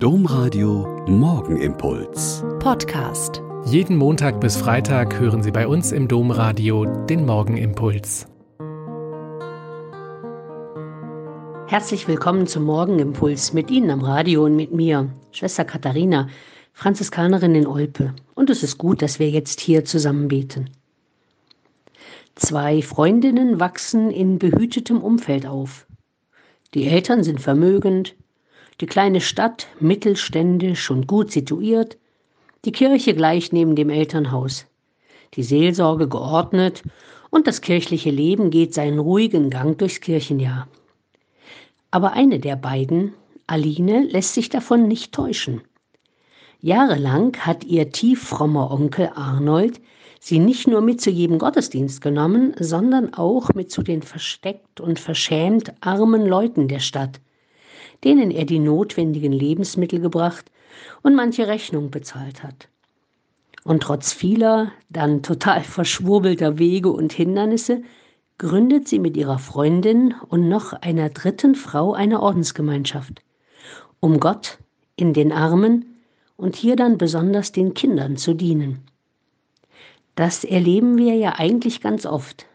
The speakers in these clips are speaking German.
Domradio Morgenimpuls. Podcast. Jeden Montag bis Freitag hören Sie bei uns im Domradio den Morgenimpuls. Herzlich willkommen zum Morgenimpuls mit Ihnen am Radio und mit mir, Schwester Katharina, Franziskanerin in Olpe. Und es ist gut, dass wir jetzt hier zusammen beten. Zwei Freundinnen wachsen in behütetem Umfeld auf. Die Eltern sind vermögend, die kleine Stadt mittelständisch und gut situiert, die Kirche gleich neben dem Elternhaus, die Seelsorge geordnet und das kirchliche Leben geht seinen ruhigen Gang durchs Kirchenjahr. Aber eine der beiden, Aline, lässt sich davon nicht täuschen. Jahrelang hat ihr tieffrommer Onkel Arnold sie nicht nur mit zu jedem Gottesdienst genommen, sondern auch mit zu den versteckt und verschämt armen Leuten der Stadt, denen er die notwendigen Lebensmittel gebracht und manche Rechnung bezahlt hat. Und trotz vieler, dann total verschwurbelter Wege und Hindernisse, gründet sie mit ihrer Freundin und noch einer dritten Frau eine Ordensgemeinschaft, um Gott in den Armen und hier dann besonders den Kindern zu dienen. Das erleben wir ja eigentlich ganz oft.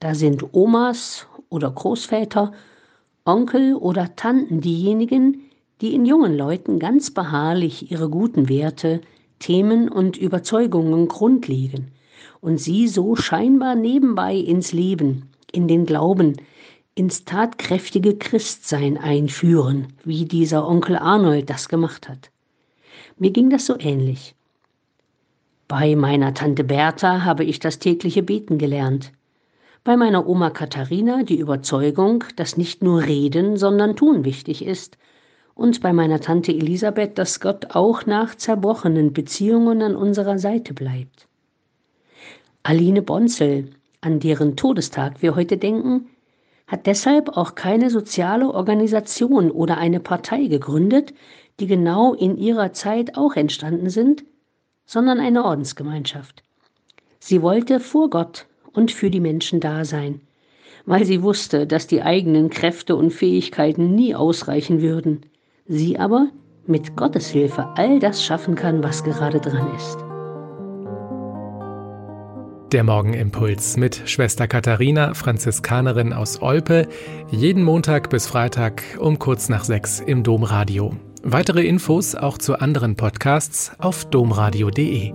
Da sind Omas oder Großväter Onkel oder Tanten diejenigen, die in jungen Leuten ganz beharrlich ihre guten Werte, Themen und Überzeugungen grundlegen und sie so scheinbar nebenbei ins Leben, in den Glauben, ins tatkräftige Christsein einführen, wie dieser Onkel Arnold das gemacht hat. Mir ging das so ähnlich. Bei meiner Tante Bertha habe ich das tägliche Beten gelernt bei meiner Oma Katharina die Überzeugung, dass nicht nur Reden, sondern Tun wichtig ist, und bei meiner Tante Elisabeth, dass Gott auch nach zerbrochenen Beziehungen an unserer Seite bleibt. Aline Bonzel, an deren Todestag wir heute denken, hat deshalb auch keine soziale Organisation oder eine Partei gegründet, die genau in ihrer Zeit auch entstanden sind, sondern eine Ordensgemeinschaft. Sie wollte vor Gott und für die Menschen da sein, weil sie wusste, dass die eigenen Kräfte und Fähigkeiten nie ausreichen würden, sie aber mit Gottes Hilfe all das schaffen kann, was gerade dran ist. Der Morgenimpuls mit Schwester Katharina, Franziskanerin aus Olpe, jeden Montag bis Freitag um kurz nach sechs im Domradio. Weitere Infos auch zu anderen Podcasts auf domradio.de.